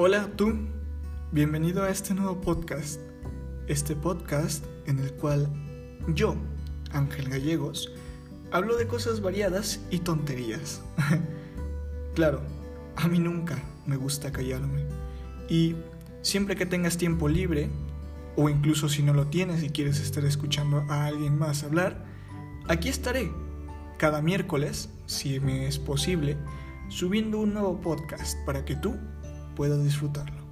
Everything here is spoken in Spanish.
Hola tú, bienvenido a este nuevo podcast. Este podcast en el cual yo, Ángel Gallegos, hablo de cosas variadas y tonterías. claro, a mí nunca me gusta callarme. Y siempre que tengas tiempo libre, o incluso si no lo tienes y quieres estar escuchando a alguien más hablar, aquí estaré cada miércoles, si me es posible, subiendo un nuevo podcast para que tú puedo disfrutarlo.